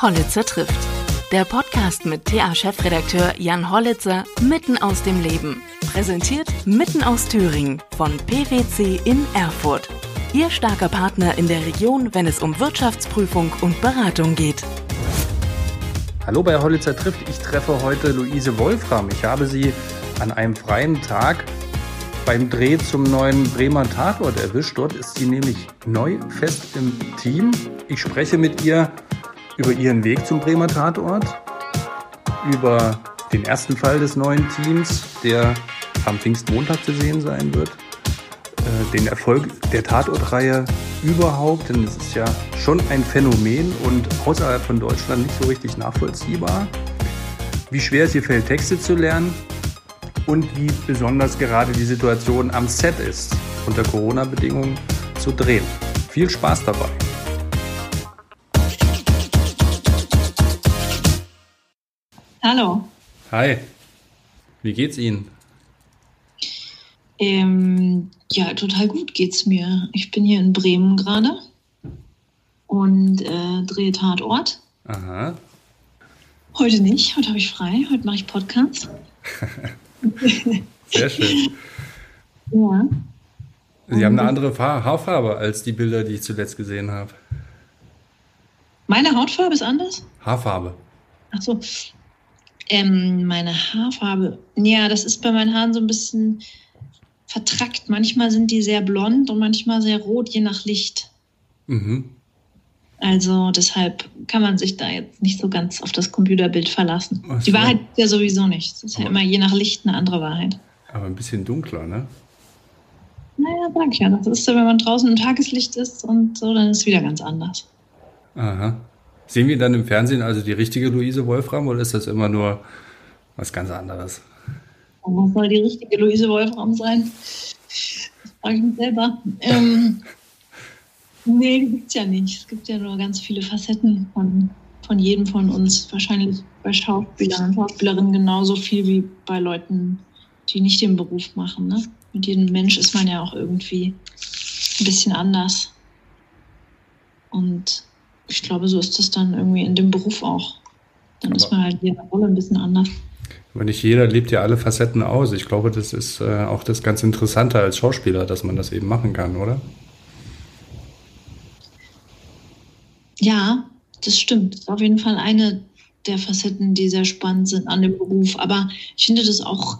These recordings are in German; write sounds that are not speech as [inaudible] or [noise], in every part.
Hollitzer trifft. Der Podcast mit TA-Chefredakteur Jan Hollitzer mitten aus dem Leben. Präsentiert mitten aus Thüringen von PwC in Erfurt. Ihr starker Partner in der Region, wenn es um Wirtschaftsprüfung und Beratung geht. Hallo bei Hollitzer trifft. Ich treffe heute Luise Wolfram. Ich habe sie an einem freien Tag beim Dreh zum neuen Bremer Tatort erwischt. Dort ist sie nämlich neu fest im Team. Ich spreche mit ihr über ihren Weg zum Bremer Tatort, über den ersten Fall des neuen Teams, der am Pfingstmontag zu sehen sein wird, äh, den Erfolg der Tatortreihe überhaupt, denn es ist ja schon ein Phänomen und außerhalb von Deutschland nicht so richtig nachvollziehbar, wie schwer es ihr fällt, Texte zu lernen und wie besonders gerade die Situation am Set ist, unter Corona-Bedingungen zu drehen. Viel Spaß dabei! Hallo. Hi. Wie geht's Ihnen? Ähm, ja, total gut geht's mir. Ich bin hier in Bremen gerade und äh, drehe Tatort. Aha. Heute nicht, heute habe ich frei, heute mache ich Podcast. [laughs] Sehr schön. Ja. Sie haben eine andere Haarfarbe als die Bilder, die ich zuletzt gesehen habe. Meine Hautfarbe ist anders? Haarfarbe. Ach so, ähm, meine Haarfarbe. Ja, das ist bei meinen Haaren so ein bisschen vertrackt. Manchmal sind die sehr blond und manchmal sehr rot, je nach Licht. Mhm. Also deshalb kann man sich da jetzt nicht so ganz auf das Computerbild verlassen. Ach Die so. Wahrheit ist ja sowieso nicht. Es ist ja Aber- immer je nach Licht eine andere Wahrheit. Aber ein bisschen dunkler, ne? Naja, sag ich ja. Das ist so, wenn man draußen im Tageslicht ist und so, dann ist es wieder ganz anders. Aha. Sehen wir dann im Fernsehen also die richtige Luise Wolfram oder ist das immer nur was ganz anderes? Und was soll die richtige Luise Wolfram sein? Das frage ich mich selber. Ähm, [laughs] nee, es ja nicht. Es gibt ja nur ganz viele Facetten von, von jedem von uns. Wahrscheinlich bei Schauspielern und Schauspielerinnen genauso viel wie bei Leuten, die nicht den Beruf machen. Ne? Mit jedem Mensch ist man ja auch irgendwie ein bisschen anders. Und ich glaube, so ist das dann irgendwie in dem Beruf auch. Dann ist Aber- man halt in jeder Rolle ein bisschen anders. Aber nicht jeder lebt ja alle Facetten aus. Ich glaube, das ist äh, auch das ganz Interessante als Schauspieler, dass man das eben machen kann, oder? Ja, das stimmt. Das ist auf jeden Fall eine der Facetten, die sehr spannend sind an dem Beruf. Aber ich finde das auch,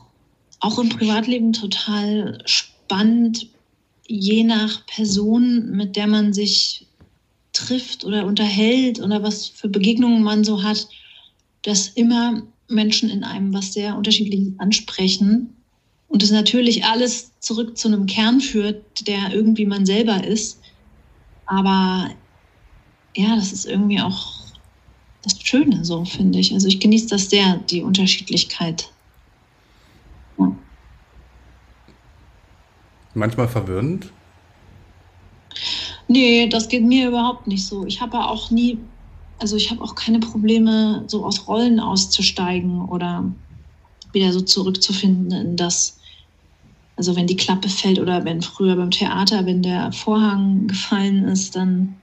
auch im Privatleben total spannend, je nach Person, mit der man sich trifft oder unterhält oder was für Begegnungen man so hat, dass immer Menschen in einem was sehr Unterschiedliches ansprechen und es natürlich alles zurück zu einem Kern führt, der irgendwie man selber ist. Aber ja, das ist irgendwie auch das Schöne, so finde ich. Also ich genieße das sehr, die Unterschiedlichkeit. Ja. Manchmal verwirrend. Nee, das geht mir überhaupt nicht so. Ich habe auch nie, also ich habe auch keine Probleme, so aus Rollen auszusteigen oder wieder so zurückzufinden in das. Also wenn die Klappe fällt oder wenn früher beim Theater, wenn der Vorhang gefallen ist, dann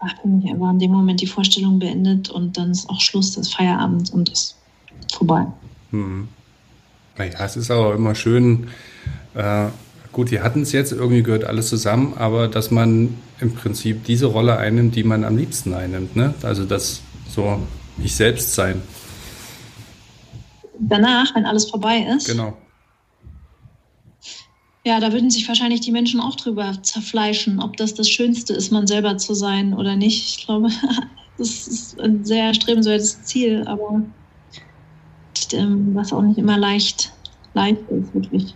war in dem Moment die Vorstellung beendet und dann ist auch Schluss, das Feierabend und ist vorbei. Hm. Naja, es ist aber immer schön, äh, gut, wir hatten es jetzt, irgendwie gehört alles zusammen, aber dass man im Prinzip diese Rolle einnimmt, die man am liebsten einnimmt. Ne? Also das so ich selbst sein. Danach, wenn alles vorbei ist, Genau. Ja, da würden sich wahrscheinlich die Menschen auch drüber zerfleischen, ob das das Schönste ist, man selber zu sein oder nicht. Ich glaube, [laughs] das ist ein sehr erstrebenswertes Ziel, aber ähm, was auch nicht immer leicht, leicht ist, wirklich.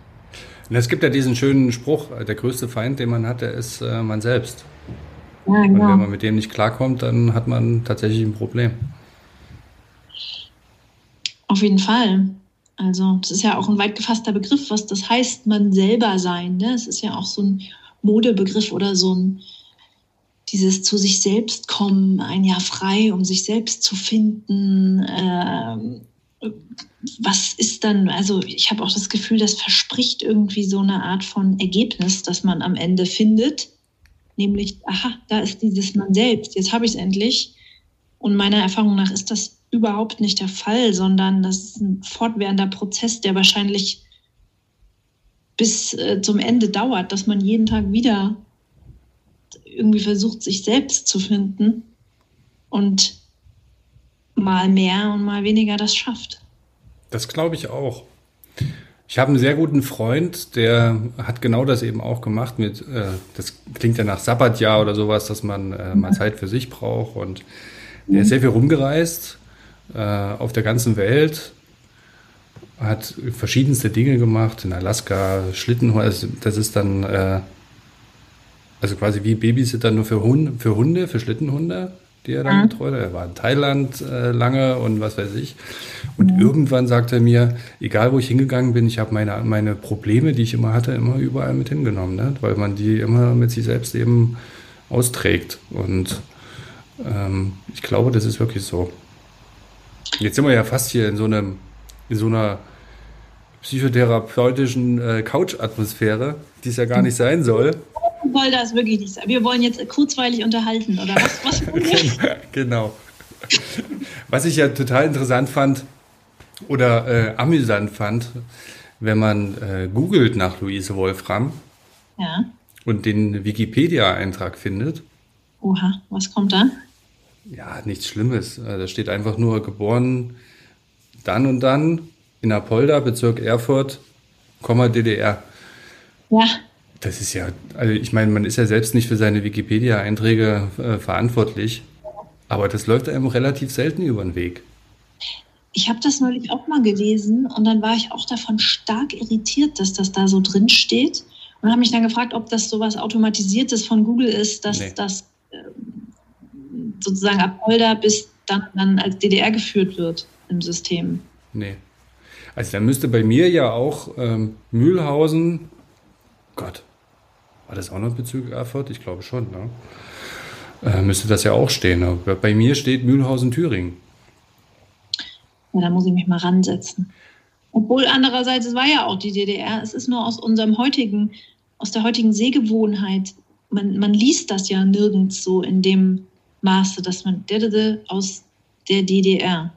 Und es gibt ja diesen schönen Spruch, der größte Feind, den man hat, der ist äh, man selbst. Ja, Und wenn genau. man mit dem nicht klarkommt, dann hat man tatsächlich ein Problem. Auf jeden Fall. Also, das ist ja auch ein weit gefasster Begriff, was das heißt, man selber sein. Ne? Es ist ja auch so ein Modebegriff oder so ein dieses zu sich selbst kommen, ein Jahr frei, um sich selbst zu finden. Ähm, was ist dann, also ich habe auch das Gefühl, das verspricht irgendwie so eine Art von Ergebnis, das man am Ende findet. Nämlich, aha, da ist dieses Man selbst, jetzt habe ich es endlich. Und meiner Erfahrung nach ist das überhaupt nicht der Fall, sondern das ist ein fortwährender Prozess, der wahrscheinlich bis äh, zum Ende dauert, dass man jeden Tag wieder irgendwie versucht, sich selbst zu finden und mal mehr und mal weniger das schafft. Das glaube ich auch. Ich habe einen sehr guten Freund, der hat genau das eben auch gemacht mit, äh, das klingt ja nach Sabbatjahr oder sowas, dass man äh, mal Zeit für sich braucht und der ist sehr viel rumgereist äh, auf der ganzen Welt, hat verschiedenste Dinge gemacht, in Alaska, Schlittenhunde, also das ist dann, äh, also quasi wie Babysitter nur für Hunde, für Hunde, für Schlittenhunde die er dann mhm. betreut. Er war in Thailand äh, lange und was weiß ich. Und mhm. irgendwann sagt er mir, egal wo ich hingegangen bin, ich habe meine, meine Probleme, die ich immer hatte, immer überall mit hingenommen, ne? weil man die immer mit sich selbst eben austrägt. Und ähm, ich glaube, das ist wirklich so. Jetzt sind wir ja fast hier in so einem, in so einer psychotherapeutischen äh, Couch-Atmosphäre, die es ja gar nicht sein soll soll das wirklich nicht sein. Wir wollen jetzt kurzweilig unterhalten, oder was? was [laughs] genau. Was ich ja total interessant fand oder äh, amüsant fand, wenn man äh, googelt nach Luise Wolfram ja. und den Wikipedia-Eintrag findet. Oha, was kommt da? Ja, nichts Schlimmes. Äh, da steht einfach nur geboren dann und dann in Apolda, Bezirk Erfurt, DDR. Ja. Das ist ja, also ich meine, man ist ja selbst nicht für seine Wikipedia-Einträge äh, verantwortlich, aber das läuft einem relativ selten über den Weg. Ich habe das neulich auch mal gelesen und dann war ich auch davon stark irritiert, dass das da so drin steht und habe mich dann gefragt, ob das sowas automatisiertes von Google ist, dass nee. das äh, sozusagen ab Holder bis dann, dann als DDR geführt wird im System. Nee. Also da müsste bei mir ja auch ähm, Mühlhausen, Gott, war das auch noch Bezug Erfurt? Ich glaube schon. Ne? Äh, müsste das ja auch stehen. Ne? Bei mir steht Mühlhausen-Thüringen. Ja, da muss ich mich mal ransetzen. Obwohl andererseits, es war ja auch die DDR. Es ist nur aus unserem heutigen, aus der heutigen Sehgewohnheit. Man, man liest das ja nirgends so in dem Maße, dass man aus der DDR.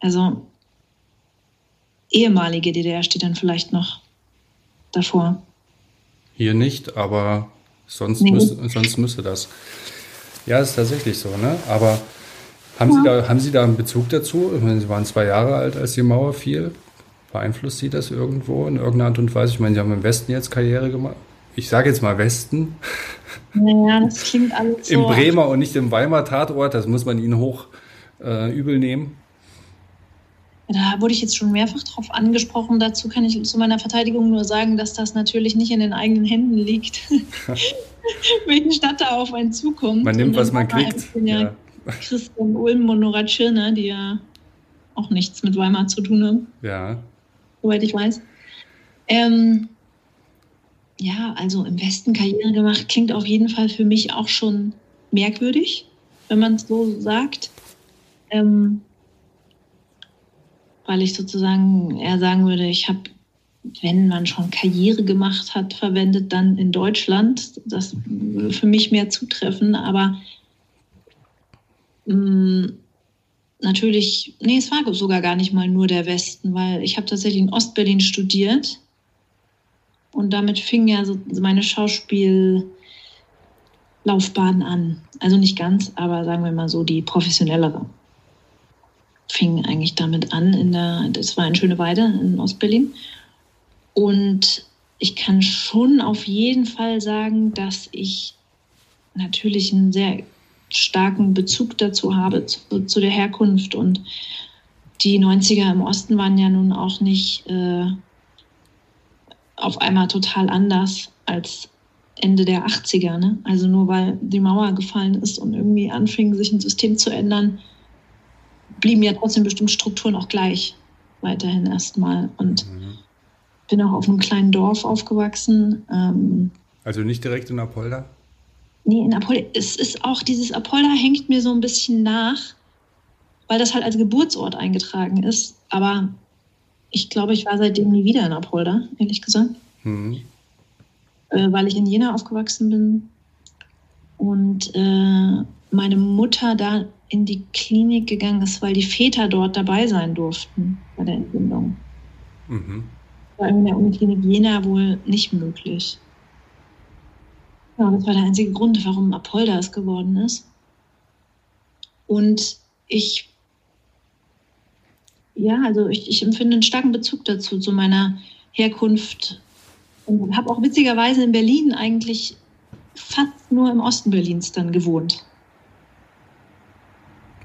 Also ehemalige DDR steht dann vielleicht noch davor. Hier nicht, aber sonst, nee. müsste, sonst müsste das. Ja, ist tatsächlich so, ne? Aber haben, ja. Sie da, haben Sie da einen Bezug dazu? Ich meine, Sie waren zwei Jahre alt, als die Mauer fiel. Beeinflusst Sie das irgendwo in irgendeiner Art und Weise? Ich meine, Sie haben im Westen jetzt Karriere gemacht. Ich sage jetzt mal Westen. Naja, das klingt alles so. Im Bremer und nicht im Weimar Tatort, das muss man Ihnen hoch äh, übel nehmen. Da wurde ich jetzt schon mehrfach drauf angesprochen. Dazu kann ich zu meiner Verteidigung nur sagen, dass das natürlich nicht in den eigenen Händen liegt, [laughs] welchen Stadt da auf einen zukommt. Man nimmt, was man kriegt. Ja, ja. Christian Ulm und Nora Tschirner, die ja auch nichts mit Weimar zu tun haben. Ja. Soweit ich weiß. Ähm, ja, also im Westen Karriere gemacht klingt auf jeden Fall für mich auch schon merkwürdig, wenn man es so sagt. Ähm, weil ich sozusagen eher sagen würde, ich habe, wenn man schon Karriere gemacht hat, verwendet, dann in Deutschland. Das würde für mich mehr zutreffen, aber mm, natürlich, nee, es war sogar gar nicht mal nur der Westen, weil ich habe tatsächlich in Ostberlin studiert und damit fing ja so meine Schauspiellaufbahn an. Also nicht ganz, aber sagen wir mal so die professionellere fing eigentlich damit an, in der, das war in Schöneweide in Ostberlin. Und ich kann schon auf jeden Fall sagen, dass ich natürlich einen sehr starken Bezug dazu habe, zu, zu der Herkunft. Und die 90er im Osten waren ja nun auch nicht äh, auf einmal total anders als Ende der 80er. Ne? Also nur weil die Mauer gefallen ist und irgendwie anfing, sich ein System zu ändern, blieben ja trotzdem bestimmt Strukturen auch gleich weiterhin erstmal. Und mhm. bin auch auf einem kleinen Dorf aufgewachsen. Ähm, also nicht direkt in Apolda? Nee, in Apolda. Es ist auch, dieses Apolda hängt mir so ein bisschen nach, weil das halt als Geburtsort eingetragen ist. Aber ich glaube, ich war seitdem nie wieder in Apolda, ehrlich gesagt. Mhm. Äh, weil ich in Jena aufgewachsen bin. Und äh, meine Mutter da in die Klinik gegangen ist, weil die Väter dort dabei sein durften bei der Entbindung. Mhm. War in der Uniklinik Jena wohl nicht möglich. Ja, das war der einzige Grund, warum Apolda es geworden ist. Und ich, ja, also ich, ich empfinde einen starken Bezug dazu, zu meiner Herkunft. Und habe auch witzigerweise in Berlin eigentlich fast nur im Osten Berlins dann gewohnt.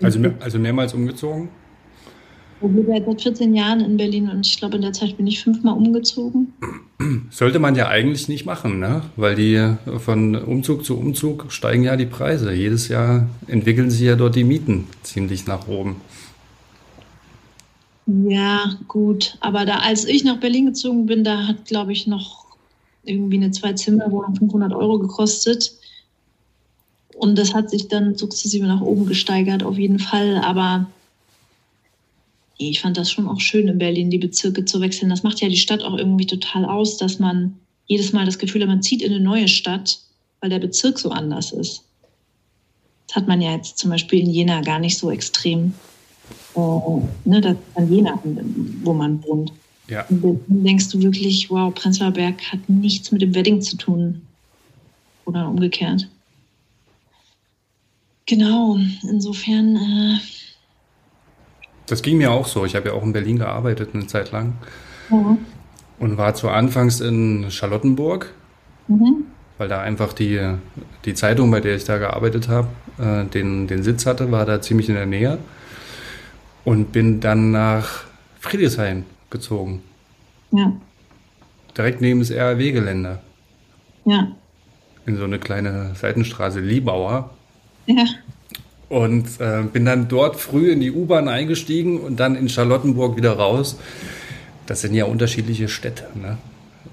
Also, mehr, also mehrmals umgezogen? Ich lebe seit 14 Jahren in Berlin und ich glaube, in der Zeit bin ich fünfmal umgezogen. Sollte man ja eigentlich nicht machen, ne? weil die von Umzug zu Umzug steigen ja die Preise. Jedes Jahr entwickeln sich ja dort die Mieten ziemlich nach oben. Ja, gut. Aber da, als ich nach Berlin gezogen bin, da hat, glaube ich, noch irgendwie eine Zwei-Zimmer-Wohnung 500 Euro gekostet. Und das hat sich dann sukzessive nach oben gesteigert, auf jeden Fall. Aber ich fand das schon auch schön, in Berlin die Bezirke zu wechseln. Das macht ja die Stadt auch irgendwie total aus, dass man jedes Mal das Gefühl hat, man zieht in eine neue Stadt, weil der Bezirk so anders ist. Das hat man ja jetzt zum Beispiel in Jena gar nicht so extrem. Äh, ne, das ist an Jena, wo man wohnt. Ja. Und dann denkst du wirklich, wow, Prenzlauer Berg hat nichts mit dem Wedding zu tun. Oder umgekehrt. Genau, insofern. Äh, das ging mir auch so. Ich habe ja auch in Berlin gearbeitet eine Zeit lang. Ja. Und war zu Anfangs in Charlottenburg, mhm. weil da einfach die, die Zeitung, bei der ich da gearbeitet habe, äh, den, den Sitz hatte, war da ziemlich in der Nähe. Und bin dann nach Friedrichshain gezogen. Ja. Direkt neben das RAW-Gelände. Ja. In so eine kleine Seitenstraße, Liebauer. Ja. Und äh, bin dann dort früh in die U-Bahn eingestiegen und dann in Charlottenburg wieder raus. Das sind ja unterschiedliche Städte, ne?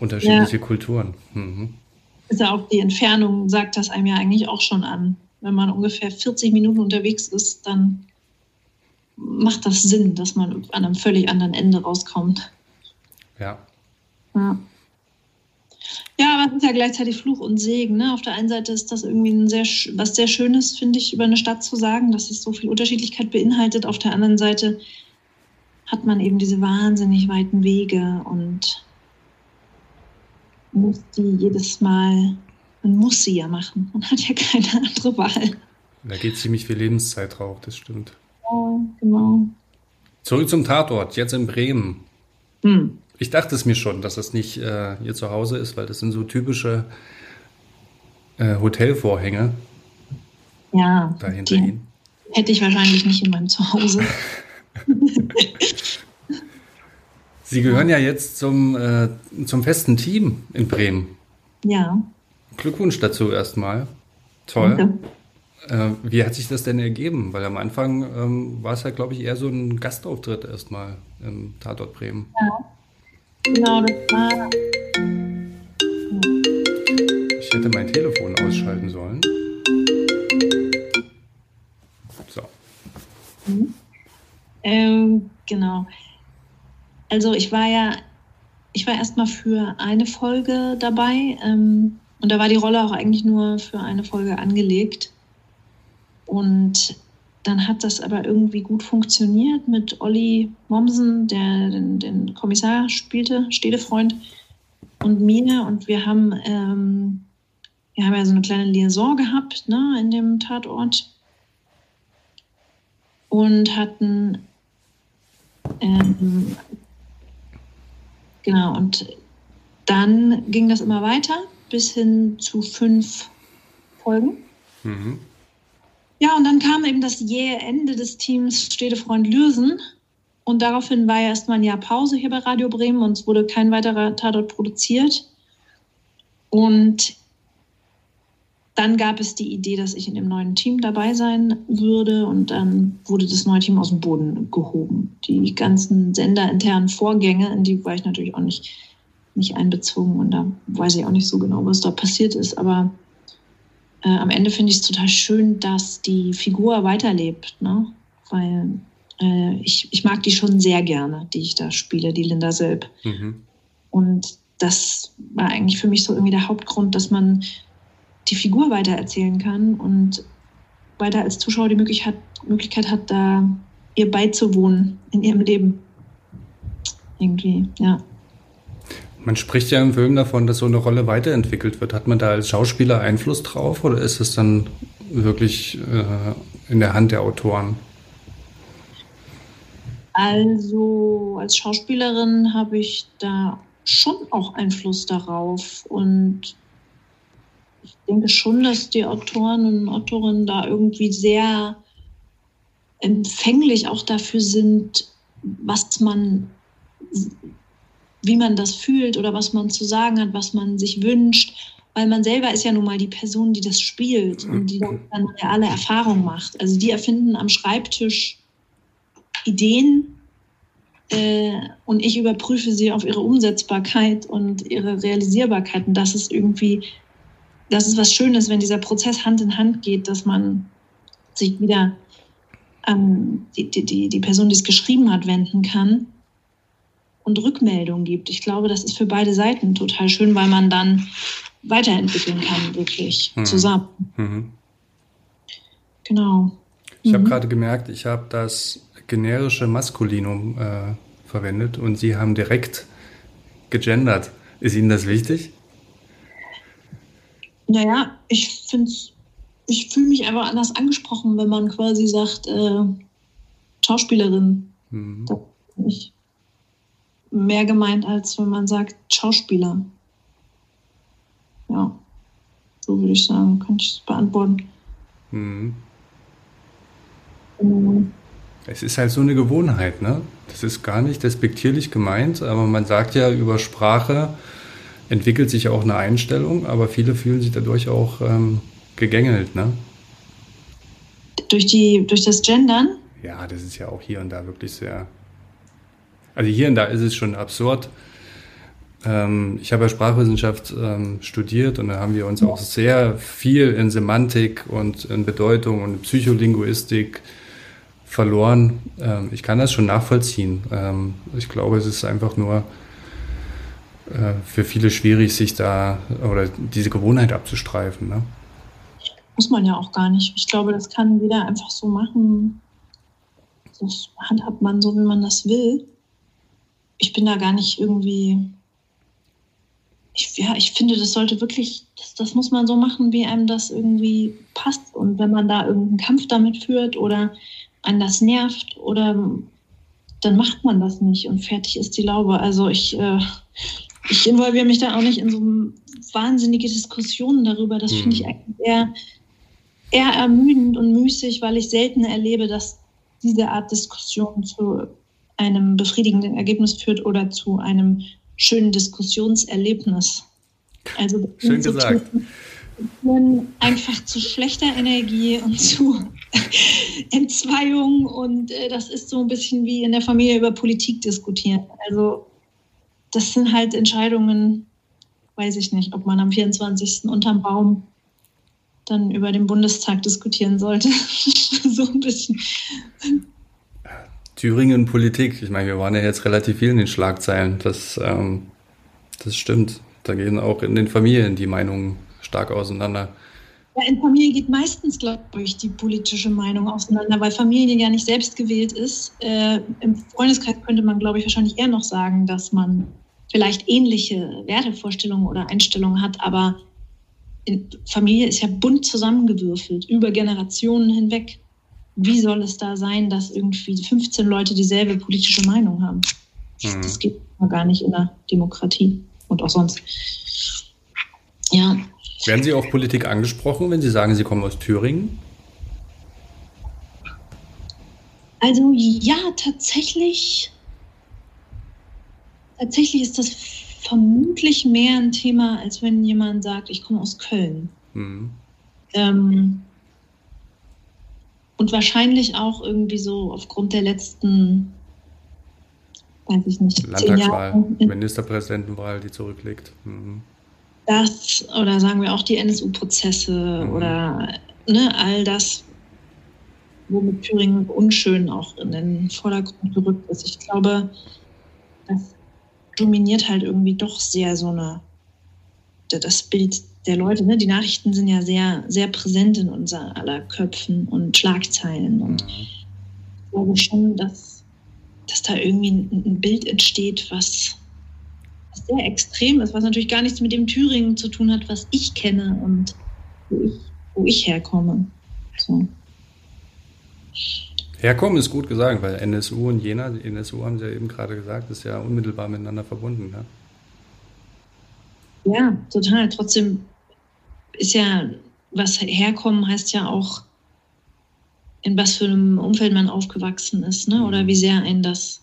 unterschiedliche ja. Kulturen. Mhm. Ja auch die Entfernung, sagt das einem ja eigentlich auch schon an. Wenn man ungefähr 40 Minuten unterwegs ist, dann macht das Sinn, dass man an einem völlig anderen Ende rauskommt. Ja. Ja. Ja, aber es ist ja gleichzeitig Fluch und Segen. Ne? Auf der einen Seite ist das irgendwie ein sehr, was sehr Schönes, finde ich, über eine Stadt zu sagen, dass es so viel Unterschiedlichkeit beinhaltet. Auf der anderen Seite hat man eben diese wahnsinnig weiten Wege und muss die jedes Mal, man muss sie ja machen. Man hat ja keine andere Wahl. Da geht ziemlich viel Lebenszeit drauf, das stimmt. Ja, genau. Zurück zum Tatort, jetzt in Bremen. Hm. Ich dachte es mir schon, dass das nicht äh, ihr Zuhause ist, weil das sind so typische äh, Hotelvorhänge. Ja. Dahinter Ihnen. Hätte ich wahrscheinlich nicht in meinem Zuhause. [laughs] Sie gehören ja jetzt zum, äh, zum festen Team in Bremen. Ja. Glückwunsch dazu erstmal. Toll. Äh, wie hat sich das denn ergeben? Weil am Anfang ähm, war es ja, glaube ich, eher so ein Gastauftritt erstmal im Tatort Bremen. Ja. Genau, das war. Ich hätte mein Telefon ausschalten sollen. So. Mhm. Ähm, genau. Also ich war ja, ich war erstmal für eine Folge dabei ähm, und da war die Rolle auch eigentlich nur für eine Folge angelegt. Und dann hat das aber irgendwie gut funktioniert mit Olli Mommsen, der den, den Kommissar spielte, Städtefreund, und mir. Und wir haben, ähm, wir haben ja so eine kleine Liaison gehabt ne, in dem Tatort und hatten ähm, genau und dann ging das immer weiter bis hin zu fünf Folgen. Mhm. Ja, und dann kam eben das jähe Ende des Teams Städtefreund Lürsen. Und daraufhin war ja erstmal ein Jahr Pause hier bei Radio Bremen und es wurde kein weiterer Tatort produziert. Und dann gab es die Idee, dass ich in dem neuen Team dabei sein würde und dann wurde das neue Team aus dem Boden gehoben. Die ganzen senderinternen Vorgänge, in die war ich natürlich auch nicht, nicht einbezogen und da weiß ich auch nicht so genau, was da passiert ist. Aber äh, am Ende finde ich es total schön, dass die Figur weiterlebt, ne? weil äh, ich, ich mag die schon sehr gerne, die ich da spiele, die Linda Selb. Mhm. Und das war eigentlich für mich so irgendwie der Hauptgrund, dass man die Figur weitererzählen kann und weiter als Zuschauer die Möglichkeit, Möglichkeit hat, da ihr beizuwohnen in ihrem Leben. Irgendwie, ja. Man spricht ja im Film davon, dass so eine Rolle weiterentwickelt wird. Hat man da als Schauspieler Einfluss drauf oder ist es dann wirklich äh, in der Hand der Autoren? Also als Schauspielerin habe ich da schon auch Einfluss darauf und ich denke schon, dass die Autoren und Autorinnen da irgendwie sehr empfänglich auch dafür sind, was man, wie man das fühlt oder was man zu sagen hat, was man sich wünscht, weil man selber ist ja nun mal die Person, die das spielt und die dann reale Erfahrung macht. Also die erfinden am Schreibtisch Ideen äh, und ich überprüfe sie auf ihre Umsetzbarkeit und ihre Realisierbarkeit. Und das ist irgendwie, das ist was Schönes, wenn dieser Prozess Hand in Hand geht, dass man sich wieder an die, die, die Person, die es geschrieben hat, wenden kann und Rückmeldung gibt. Ich glaube, das ist für beide Seiten total schön, weil man dann weiterentwickeln kann, wirklich mhm. zusammen. Mhm. Genau. Ich mhm. habe gerade gemerkt, ich habe das generische Maskulinum äh, verwendet und Sie haben direkt gegendert. Ist Ihnen das wichtig? Naja, ich finde ich fühle mich einfach anders angesprochen, wenn man quasi sagt, äh, Schauspielerin. Mhm. Ich mehr gemeint, als wenn man sagt Schauspieler. Ja, so würde ich sagen, könnte ich es beantworten. Mhm. Es ist halt so eine Gewohnheit, ne? Das ist gar nicht despektierlich gemeint, aber man sagt ja, über Sprache entwickelt sich auch eine Einstellung, aber viele fühlen sich dadurch auch ähm, gegängelt, ne? Durch, die, durch das Gendern? Ja, das ist ja auch hier und da wirklich sehr. Also hier und da ist es schon absurd. Ähm, ich habe ja Sprachwissenschaft ähm, studiert und da haben wir uns auch sehr viel in Semantik und in Bedeutung und Psycholinguistik verloren. Ähm, ich kann das schon nachvollziehen. Ich glaube, es ist einfach nur äh, für viele schwierig, sich da oder diese Gewohnheit abzustreifen. Ne? Muss man ja auch gar nicht. Ich glaube, das kann jeder einfach so machen. Das handhabt man so, wie man das will. Ich bin da gar nicht irgendwie. Ich, ja, ich finde, das sollte wirklich, das, das muss man so machen, wie einem das irgendwie passt. Und wenn man da irgendeinen Kampf damit führt oder einen das nervt oder dann macht man das nicht und fertig ist die Laube. Also ich, äh, ich involviere mich da auch nicht in so wahnsinnige Diskussionen darüber. Das finde ich mhm. eigentlich eher, eher ermüdend und müßig, weil ich selten erlebe, dass diese Art Diskussion zu einem befriedigenden Ergebnis führt oder zu einem schönen Diskussionserlebnis. Also Schön gesagt. So einfach zu schlechter Energie und zu [laughs] Entzweiung und äh, das ist so ein bisschen wie in der Familie über Politik diskutieren. Also das sind halt Entscheidungen, weiß ich nicht, ob man am 24. unterm Baum dann über den Bundestag diskutieren sollte. [laughs] so ein bisschen. Thüringen Politik. Ich meine, wir waren ja jetzt relativ viel in den Schlagzeilen. Das, ähm, das stimmt. Da gehen auch in den Familien die Meinungen stark auseinander. Ja, in Familien geht meistens, glaube ich, die politische Meinung auseinander, weil Familie ja nicht selbst gewählt ist. Äh, Im Freundeskreis könnte man, glaube ich, wahrscheinlich eher noch sagen, dass man vielleicht ähnliche Wertevorstellungen oder Einstellungen hat, aber Familie ist ja bunt zusammengewürfelt, über Generationen hinweg. Wie soll es da sein, dass irgendwie 15 Leute dieselbe politische Meinung haben? Mhm. Das geht gar nicht in der Demokratie und auch sonst. Ja, werden Sie auf Politik angesprochen, wenn Sie sagen, Sie kommen aus Thüringen? Also ja, tatsächlich. Tatsächlich ist das vermutlich mehr ein Thema, als wenn jemand sagt, ich komme aus Köln. Mhm. Ähm, und wahrscheinlich auch irgendwie so aufgrund der letzten, weiß ich nicht, Landtagswahl, Ministerpräsidentenwahl, die zurückliegt. Mhm das oder sagen wir auch die NSU-Prozesse mhm. oder ne, all das, womit Thüringen unschön auch in den Vordergrund gerückt ist. Ich glaube, das dominiert halt irgendwie doch sehr so eine, das Bild der Leute. Ne? Die Nachrichten sind ja sehr, sehr präsent in unser aller Köpfen und Schlagzeilen. Und mhm. ich glaube schon, dass, dass da irgendwie ein, ein Bild entsteht, was, was, sehr extrem ist, was natürlich gar nichts mit dem Thüringen zu tun hat, was ich kenne und wo ich, wo ich herkomme. So. Herkommen ist gut gesagt, weil NSU und Jena, die NSU haben Sie ja eben gerade gesagt, ist ja unmittelbar miteinander verbunden. Ja? Ja, total. Trotzdem ist ja, was herkommen heißt ja auch, in was für einem Umfeld man aufgewachsen ist, ne? oder mhm. wie sehr ein das,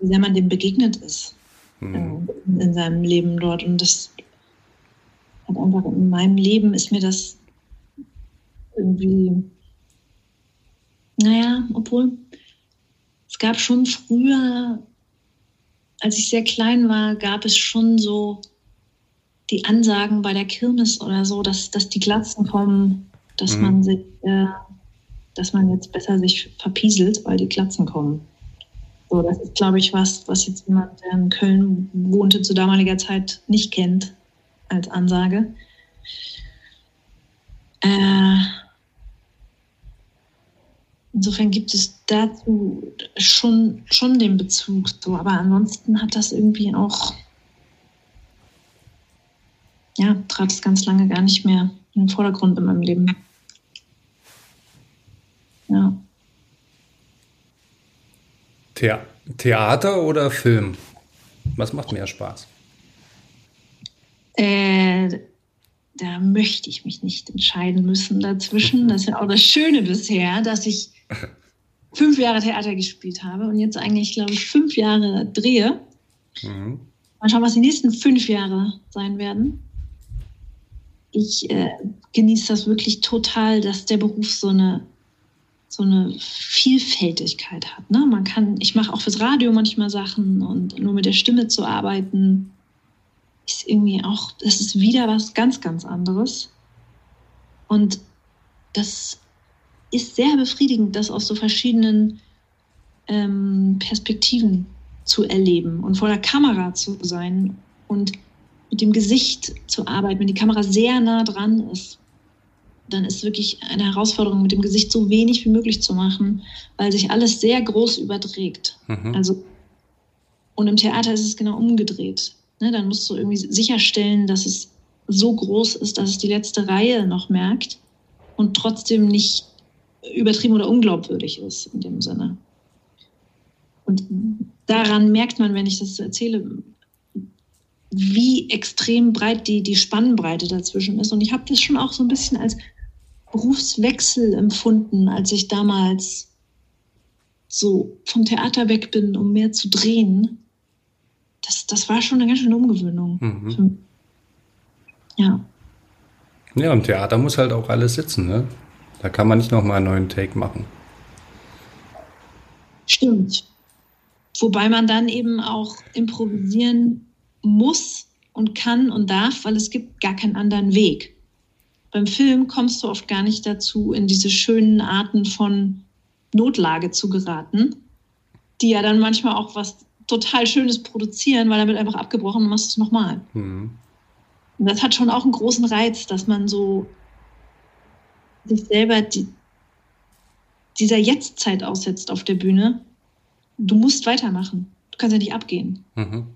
wie sehr man dem begegnet ist mhm. äh, in seinem Leben dort. Und das hat einfach in meinem Leben ist mir das irgendwie, naja, obwohl es gab schon früher als ich sehr klein war, gab es schon so die Ansagen bei der Kirmes oder so, dass, dass die Glatzen kommen, dass mhm. man sich, äh, dass man jetzt besser sich verpieselt, weil die Glatzen kommen. So, das ist, glaube ich, was, was jetzt jemand, der in Köln wohnte, zu damaliger Zeit nicht kennt als Ansage. Äh, Insofern gibt es dazu schon, schon den Bezug. So. Aber ansonsten hat das irgendwie auch, ja, trat es ganz lange gar nicht mehr in den Vordergrund in meinem Leben. Ja. The Theater oder Film? Was macht mehr Spaß? Äh, da möchte ich mich nicht entscheiden müssen dazwischen. Das ist ja auch das Schöne bisher, dass ich fünf Jahre Theater gespielt habe und jetzt eigentlich, glaube ich, fünf Jahre drehe. Mhm. Mal schauen, was die nächsten fünf Jahre sein werden. Ich äh, genieße das wirklich total, dass der Beruf so eine, so eine Vielfältigkeit hat. Ne? Man kann, ich mache auch fürs Radio manchmal Sachen und nur mit der Stimme zu arbeiten ist irgendwie auch, das ist wieder was ganz, ganz anderes. Und das ist sehr befriedigend, das aus so verschiedenen ähm, Perspektiven zu erleben und vor der Kamera zu sein und mit dem Gesicht zu arbeiten, wenn die Kamera sehr nah dran ist, dann ist wirklich eine Herausforderung, mit dem Gesicht so wenig wie möglich zu machen, weil sich alles sehr groß überträgt. Mhm. Also, und im Theater ist es genau umgedreht. Ne, dann musst du irgendwie sicherstellen, dass es so groß ist, dass es die letzte Reihe noch merkt und trotzdem nicht übertrieben oder unglaubwürdig ist in dem Sinne. Und daran merkt man, wenn ich das erzähle, wie extrem breit die, die Spannbreite dazwischen ist. Und ich habe das schon auch so ein bisschen als Berufswechsel empfunden, als ich damals so vom Theater weg bin, um mehr zu drehen. Das, das war schon eine ganz schöne Umgewöhnung. Mhm. Ja. Ja, im Theater muss halt auch alles sitzen, ne? Da kann man nicht nochmal einen neuen Take machen. Stimmt. Wobei man dann eben auch improvisieren muss und kann und darf, weil es gibt gar keinen anderen Weg. Beim Film kommst du oft gar nicht dazu, in diese schönen Arten von Notlage zu geraten, die ja dann manchmal auch was total Schönes produzieren, weil damit einfach abgebrochen und machst es nochmal. Mhm. Und das hat schon auch einen großen Reiz, dass man so sich selber die, dieser Jetztzeit aussetzt auf der Bühne, du musst weitermachen. Du kannst ja nicht abgehen. Mhm. Du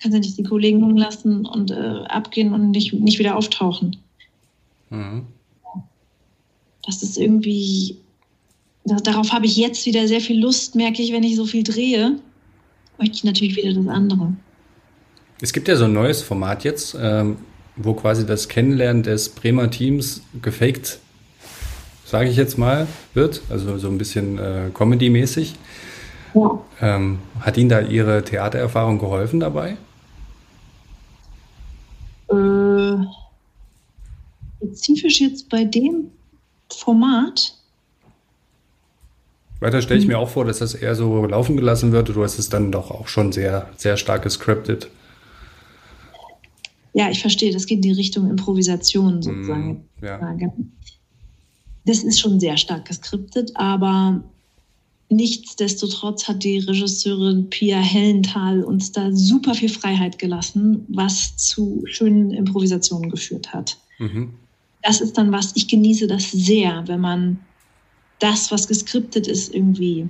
kannst ja nicht die Kollegen hängen lassen und äh, abgehen und nicht, nicht wieder auftauchen. Mhm. Das ist irgendwie, das, darauf habe ich jetzt wieder sehr viel Lust, merke ich, wenn ich so viel drehe. Möchte ich natürlich wieder das andere. Es gibt ja so ein neues Format jetzt, ähm, wo quasi das Kennenlernen des Bremer Teams gefaked sage ich jetzt mal, wird, also so ein bisschen äh, Comedy-mäßig. Ja. Ähm, hat Ihnen da Ihre Theatererfahrung geholfen dabei? Äh, spezifisch jetzt bei dem Format? Weiter stelle ich hm. mir auch vor, dass das eher so laufen gelassen wird. Du hast es dann doch auch schon sehr, sehr stark gescriptet. Ja, ich verstehe. Das geht in die Richtung Improvisation sozusagen. Mm, ja das ist schon sehr stark geskriptet, aber nichtsdestotrotz hat die Regisseurin Pia Hellenthal uns da super viel Freiheit gelassen, was zu schönen Improvisationen geführt hat. Mhm. Das ist dann was, ich genieße das sehr, wenn man das, was geskriptet ist, irgendwie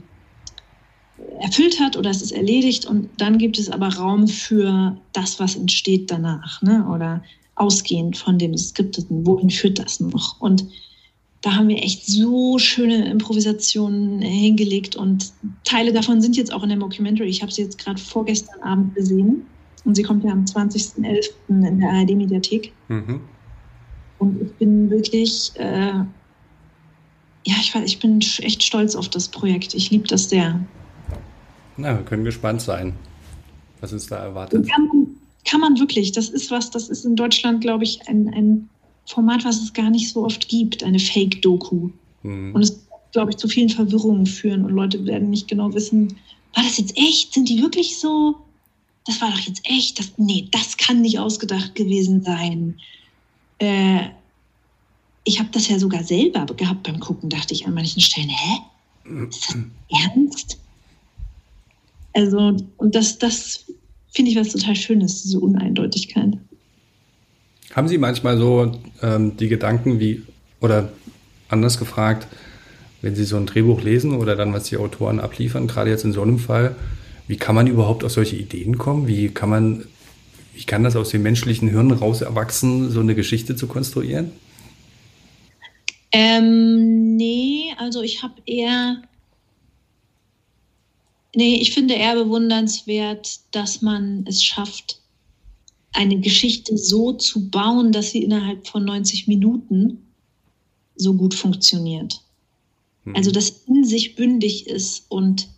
erfüllt hat oder es ist erledigt und dann gibt es aber Raum für das, was entsteht danach ne? oder ausgehend von dem Skripteten. Wohin führt das noch? Und da haben wir echt so schöne Improvisationen hingelegt und Teile davon sind jetzt auch in der Mockumentary. Ich habe sie jetzt gerade vorgestern Abend gesehen und sie kommt ja am 20.11. in der ARD-Mediathek. Mhm. Und ich bin wirklich, äh, ja, ich, ich bin echt stolz auf das Projekt. Ich liebe das sehr. Na, wir können gespannt sein, was uns da erwartet. Kann man, kann man wirklich. Das ist was, das ist in Deutschland, glaube ich, ein, ein Format, was es gar nicht so oft gibt, eine Fake-Doku. Mhm. Und es, glaube ich, zu vielen Verwirrungen führen und Leute werden nicht genau wissen, war das jetzt echt? Sind die wirklich so? Das war doch jetzt echt? Das, nee, das kann nicht ausgedacht gewesen sein. Äh, ich habe das ja sogar selber gehabt beim Gucken, dachte ich an manchen Stellen, hä? Ist das ernst? Also, und das, das finde ich was total Schönes, diese Uneindeutigkeit. Haben Sie manchmal so ähm, die Gedanken wie, oder anders gefragt, wenn Sie so ein Drehbuch lesen oder dann, was die Autoren abliefern, gerade jetzt in so einem Fall, wie kann man überhaupt auf solche Ideen kommen? Wie kann man, wie kann das aus dem menschlichen Hirn raus erwachsen, so eine Geschichte zu konstruieren? Ähm, nee, also ich habe eher Nee, ich finde eher bewundernswert, dass man es schafft, eine Geschichte so zu bauen, dass sie innerhalb von 90 Minuten so gut funktioniert. Mhm. Also, dass in sich bündig ist und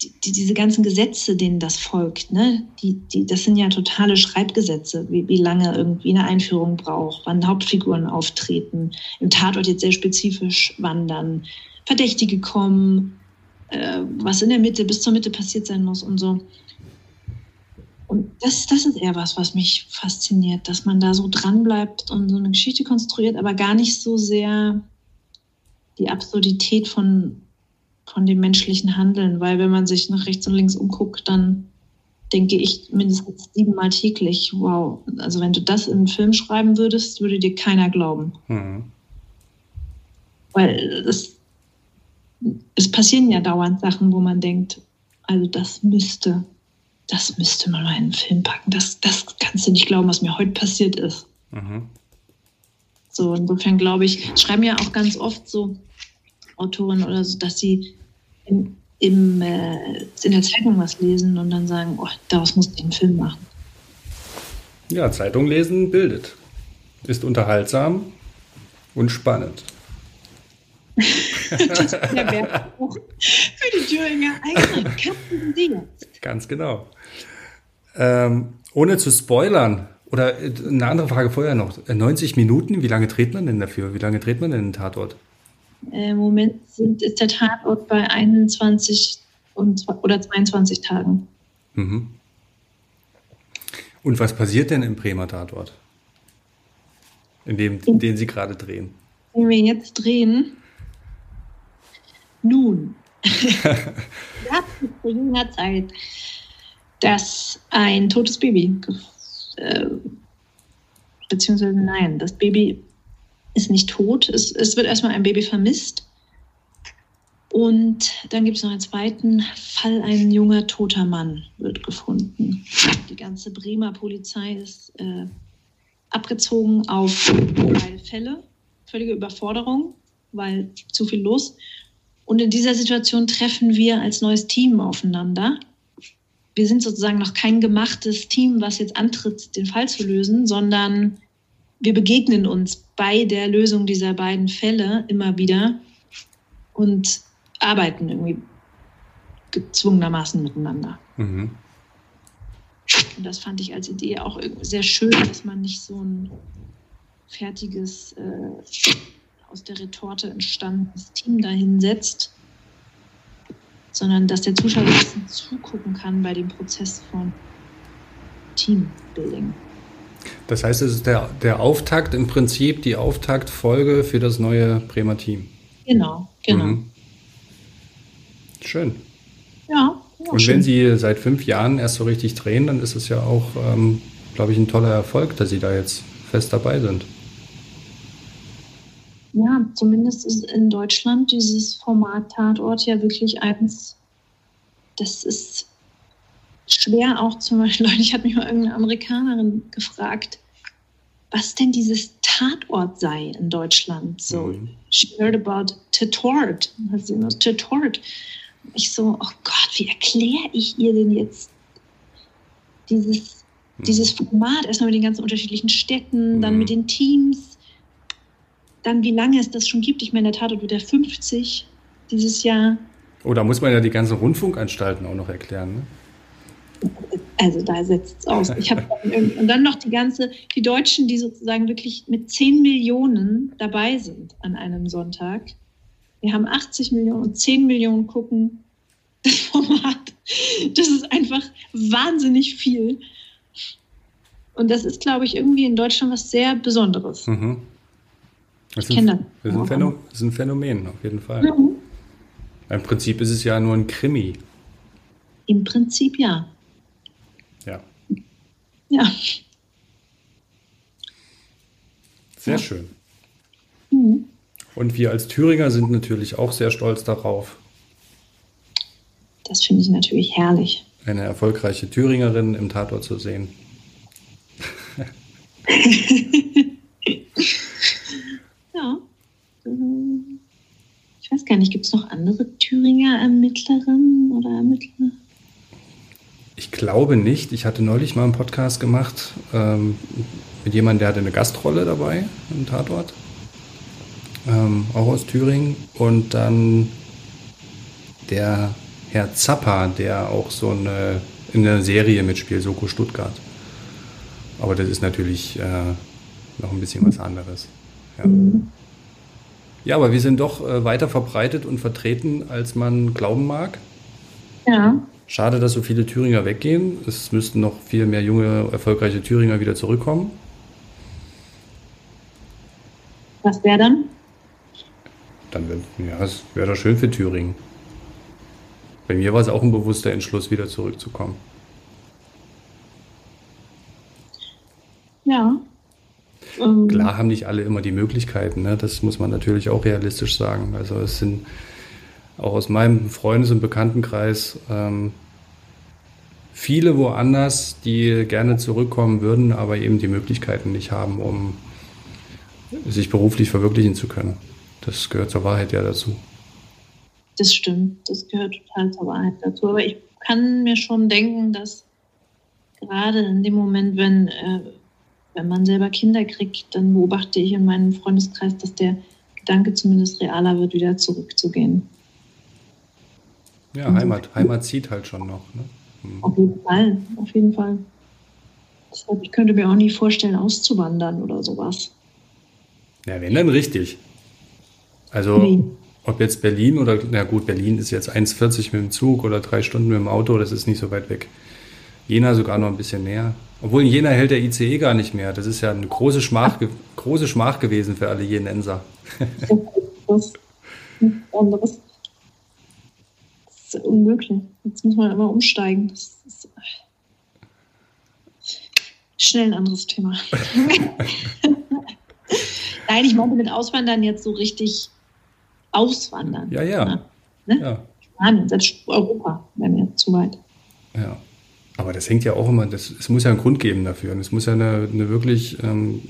die, diese ganzen Gesetze, denen das folgt, ne, die, die, das sind ja totale Schreibgesetze, wie, wie lange irgendwie eine Einführung braucht, wann Hauptfiguren auftreten, im Tatort jetzt sehr spezifisch wandern, Verdächtige kommen, äh, was in der Mitte, bis zur Mitte passiert sein muss und so. Und das, das ist eher was, was mich fasziniert, dass man da so dran bleibt und so eine Geschichte konstruiert, aber gar nicht so sehr die Absurdität von, von dem menschlichen Handeln, weil wenn man sich nach rechts und links umguckt, dann denke ich mindestens siebenmal täglich, wow, also wenn du das in einen Film schreiben würdest, würde dir keiner glauben. Mhm. Weil das, es passieren ja dauernd Sachen, wo man denkt, also das müsste, das müsste man mal in einen Film packen. Das, das kannst du nicht glauben, was mir heute passiert ist. Mhm. So, insofern glaube ich, schreiben ja auch ganz oft so Autoren oder so, dass sie in, im, äh, in der Zeitung was lesen und dann sagen, oh, daraus muss ich einen Film machen. Ja, Zeitung lesen bildet. Ist unterhaltsam und spannend [laughs] das ist der Werbespruch für die Thüringer eigene Ganz genau. Ähm, ohne zu spoilern, oder eine andere Frage vorher noch. 90 Minuten, wie lange dreht man denn dafür? Wie lange dreht man denn den Tatort? Äh, Im Moment sind, ist der Tatort bei 21 und, oder 22 Tagen. Mhm. Und was passiert denn im Bremer Tatort? In dem, in den Sie gerade drehen? Wenn wir jetzt drehen, nun, es vor jener Zeit, dass ein totes Baby, äh, beziehungsweise nein, das Baby ist nicht tot, es, es wird erstmal ein Baby vermisst. Und dann gibt es noch einen zweiten Fall, ein junger toter Mann wird gefunden. Die ganze Bremer Polizei ist äh, abgezogen auf beide Fälle. Völlige Überforderung, weil zu viel los. Und in dieser Situation treffen wir als neues Team aufeinander. Wir sind sozusagen noch kein gemachtes Team, was jetzt antritt, den Fall zu lösen, sondern wir begegnen uns bei der Lösung dieser beiden Fälle immer wieder und arbeiten irgendwie gezwungenermaßen miteinander. Mhm. Und das fand ich als Idee auch sehr schön, dass man nicht so ein fertiges äh, aus der Retorte entstandenes Team dahin setzt, sondern dass der Zuschauer ein bisschen zugucken kann bei dem Prozess von Teambuilding. Das heißt, es ist der, der Auftakt im Prinzip, die Auftaktfolge für das neue Bremer Team. Genau, genau. Mhm. Schön. Ja. Und schön. wenn Sie seit fünf Jahren erst so richtig drehen, dann ist es ja auch, ähm, glaube ich, ein toller Erfolg, dass Sie da jetzt fest dabei sind. Ja, zumindest ist in Deutschland dieses Format Tatort ja wirklich eins, das ist schwer auch zum Beispiel, [laughs] ich hatte mich mal irgendeine Amerikanerin gefragt, was denn dieses Tatort sei in Deutschland. So, mhm. she heard about Tatort. Hat sie immer Tatort. Ich so, oh Gott, wie erkläre ich ihr denn jetzt dieses, mhm. dieses Format? Erstmal mit den ganzen unterschiedlichen Städten, mhm. dann mit den Teams, dann wie lange es das schon gibt. Ich meine, der Tatort wird ja 50 dieses Jahr. Oh, da muss man ja die ganzen Rundfunkanstalten auch noch erklären, ne? Also da setzt es aus. Ich und dann noch die ganze, die Deutschen, die sozusagen wirklich mit 10 Millionen dabei sind an einem Sonntag. Wir haben 80 Millionen und 10 Millionen gucken das Format. Das ist einfach wahnsinnig viel. Und das ist, glaube ich, irgendwie in Deutschland was sehr Besonderes. Mhm. Das ich kenne das. Ist, ein das ist ein Phänomen, auf jeden Fall. Mhm. Im Prinzip ist es ja nur ein Krimi. Im Prinzip ja. Ja. Ja. Sehr ja. schön. Mhm. Und wir als Thüringer sind natürlich auch sehr stolz darauf. Das finde ich natürlich herrlich. Eine erfolgreiche Thüringerin im Tatort zu sehen. [laughs] ja. Ich weiß gar nicht, gibt es noch andere Thüringer Ermittlerinnen oder Ermittler? Ich glaube nicht. Ich hatte neulich mal einen Podcast gemacht ähm, mit jemandem, der hatte eine Gastrolle dabei im Tatort. Ähm, auch aus Thüringen. Und dann der Herr Zappa, der auch so eine, in der Serie mitspielt, Soko Stuttgart. Aber das ist natürlich äh, noch ein bisschen was anderes. Ja. Ja, aber wir sind doch äh, weiter verbreitet und vertreten, als man glauben mag. Ja. Schade, dass so viele Thüringer weggehen. Es müssten noch viel mehr junge, erfolgreiche Thüringer wieder zurückkommen. Was wäre dann? Dann wäre ja, es wäre doch schön für Thüringen. Bei mir war es auch ein bewusster Entschluss, wieder zurückzukommen. Ja. Ähm. Klar haben nicht alle immer die Möglichkeiten, ne? das muss man natürlich auch realistisch sagen. Also es sind auch aus meinem Freundes- und Bekanntenkreis ähm, viele woanders, die gerne zurückkommen würden, aber eben die Möglichkeiten nicht haben, um sich beruflich verwirklichen zu können. Das gehört zur Wahrheit ja dazu. Das stimmt, das gehört total zur Wahrheit dazu. Aber ich kann mir schon denken, dass gerade in dem Moment, wenn, äh, wenn man selber Kinder kriegt, dann beobachte ich in meinem Freundeskreis, dass der Gedanke zumindest realer wird, wieder zurückzugehen. Ja, Heimat, Heimat zieht halt schon noch. Ne? Mhm. Auf jeden Fall, auf jeden Fall. Deshalb, ich könnte mir auch nie vorstellen, auszuwandern oder sowas. Ja, wenn dann richtig. Also, nee. ob jetzt Berlin oder, na gut, Berlin ist jetzt 1,40 mit dem Zug oder drei Stunden mit dem Auto, das ist nicht so weit weg. Jena sogar noch ein bisschen näher. Obwohl in Jena hält der ICE gar nicht mehr. Das ist ja eine große Schmach, große Schmach gewesen für alle Jenenser. Das ist unmöglich. Jetzt muss man immer umsteigen. Das ist schnell ein anderes Thema. [laughs] Nein, ich meinte mit Auswandern jetzt so richtig auswandern. Ja, ja. Ne? ja. Spanien, selbst Europa wäre mir zu weit. Ja. Aber das hängt ja auch immer, das, es muss ja einen Grund geben dafür. Und es muss ja eine, eine wirklich ähm,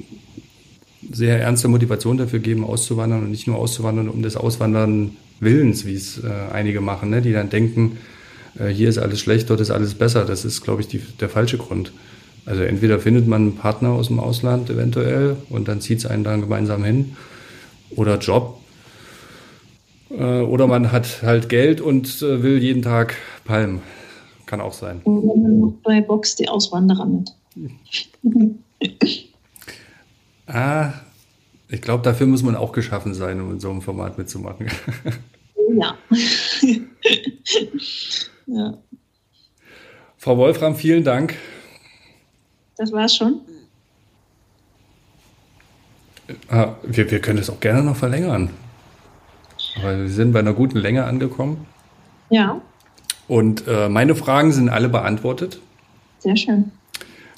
sehr ernste Motivation dafür geben, auszuwandern und nicht nur auszuwandern um des Auswandern Willens, wie es äh, einige machen, ne? die dann denken, äh, hier ist alles schlecht, dort ist alles besser. Das ist, glaube ich, die, der falsche Grund. Also entweder findet man einen Partner aus dem Ausland eventuell und dann zieht es einen dann gemeinsam hin oder Job. Äh, oder man hat halt Geld und äh, will jeden Tag palmen. Kann auch sein. Bei Box die Auswanderer mit. [laughs] ah, ich glaube, dafür muss man auch geschaffen sein, um in so einem Format mitzumachen. Ja. [laughs] ja. Frau Wolfram, vielen Dank. Das war's schon. Ah, wir, wir können es auch gerne noch verlängern. Aber wir sind bei einer guten Länge angekommen. Ja. Und äh, meine Fragen sind alle beantwortet. Sehr schön.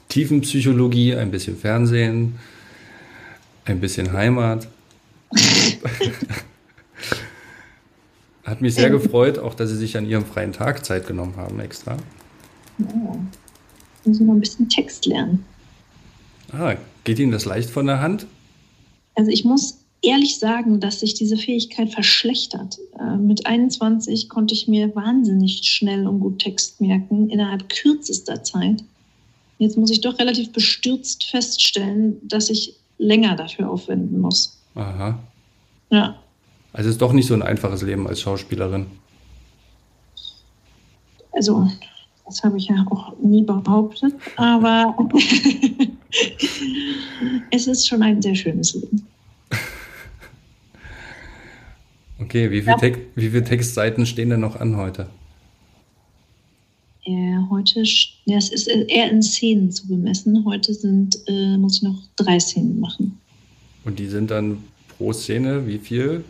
Tiefenpsychologie, ein bisschen Fernsehen, ein bisschen Heimat. [laughs] Hat mich sehr ähm. gefreut, auch dass Sie sich an Ihrem freien Tag Zeit genommen haben extra. Ja. Muss ich noch ein bisschen Text lernen. Ah, geht Ihnen das leicht von der Hand? Also ich muss ehrlich sagen, dass sich diese Fähigkeit verschlechtert. Äh, mit 21 konnte ich mir wahnsinnig schnell und gut Text merken, innerhalb kürzester Zeit. Jetzt muss ich doch relativ bestürzt feststellen, dass ich länger dafür aufwenden muss. Aha. Ja. Also es ist doch nicht so ein einfaches Leben als Schauspielerin. Also, das habe ich ja auch nie behauptet, aber [laughs] es ist schon ein sehr schönes Leben. Okay, wie viele ja. wie viel Textseiten stehen denn noch an heute? Äh, heute, ja, es ist eher in Szenen zu bemessen. Heute sind, äh, muss ich noch drei Szenen machen. Und die sind dann pro Szene wie viel?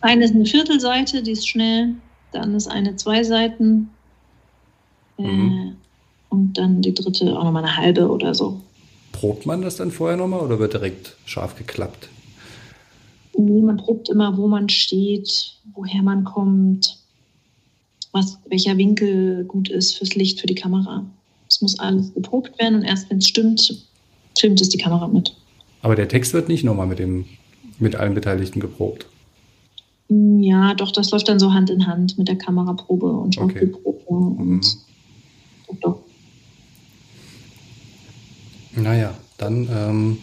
Eine ist eine Viertelseite, die ist schnell. Dann ist eine zwei Seiten. Äh, mhm. Und dann die dritte auch nochmal eine halbe oder so. Probt man das dann vorher nochmal oder wird direkt scharf geklappt? Nee, man probt immer, wo man steht, woher man kommt, was, welcher Winkel gut ist fürs Licht, für die Kamera. Es muss alles geprobt werden und erst wenn es stimmt, filmt es die Kamera mit. Aber der Text wird nicht nochmal mit, dem, mit allen Beteiligten geprobt. Ja, doch, das läuft dann so Hand in Hand mit der Kameraprobe und Schauspielprobe. Okay. Und mhm. doch, doch. Naja, dann ähm,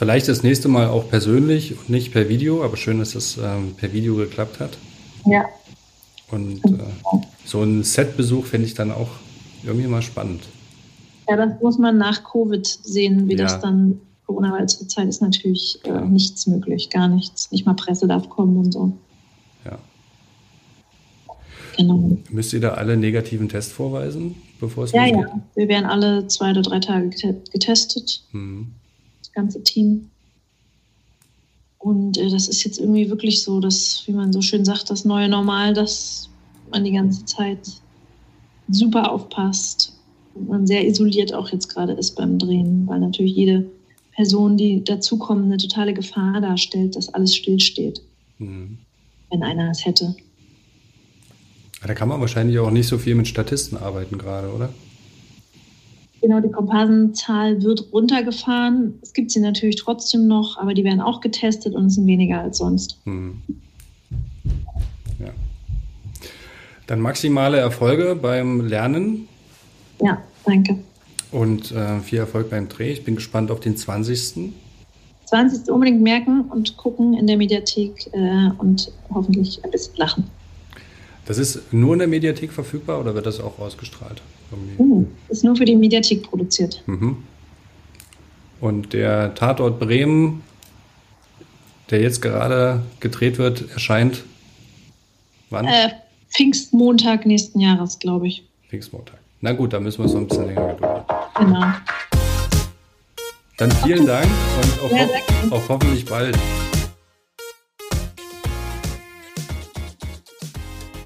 vielleicht das nächste Mal auch persönlich und nicht per Video, aber schön, dass es ähm, per Video geklappt hat. Ja. Und äh, so ein Setbesuch finde ich dann auch irgendwie mal spannend. Ja, das muss man nach Covid sehen, wie ja. das dann Corona, weil zur Zeit ist natürlich äh, nichts möglich, gar nichts. Nicht mal Presse darf kommen und so. Ja. Genau. Müsst ihr da alle negativen Tests vorweisen, bevor es Ja, losgeht? ja. Wir werden alle zwei oder drei Tage getestet. Mhm. Das ganze Team. Und äh, das ist jetzt irgendwie wirklich so, dass, wie man so schön sagt, das neue Normal, dass man die ganze Zeit super aufpasst und man sehr isoliert auch jetzt gerade ist beim Drehen, weil natürlich jede Person, die dazukommt, eine totale Gefahr darstellt, dass alles stillsteht. Mhm wenn einer es hätte. Da kann man wahrscheinlich auch nicht so viel mit Statisten arbeiten gerade, oder? Genau, die Komparsenzahl wird runtergefahren. Es gibt sie natürlich trotzdem noch, aber die werden auch getestet und sind weniger als sonst. Hm. Ja. Dann maximale Erfolge beim Lernen. Ja, danke. Und äh, viel Erfolg beim Dreh. Ich bin gespannt auf den 20. 20. unbedingt merken und gucken in der Mediathek äh, und hoffentlich ein bisschen lachen. Das ist nur in der Mediathek verfügbar oder wird das auch ausgestrahlt? Uh, ist nur für die Mediathek produziert. Mhm. Und der Tatort Bremen, der jetzt gerade gedreht wird, erscheint wann? Äh, Pfingstmontag nächsten Jahres, glaube ich. Pfingstmontag. Na gut, da müssen wir noch ein bisschen länger gedulden. Genau. Dann vielen Dank und auf, ja, auf hoffentlich bald.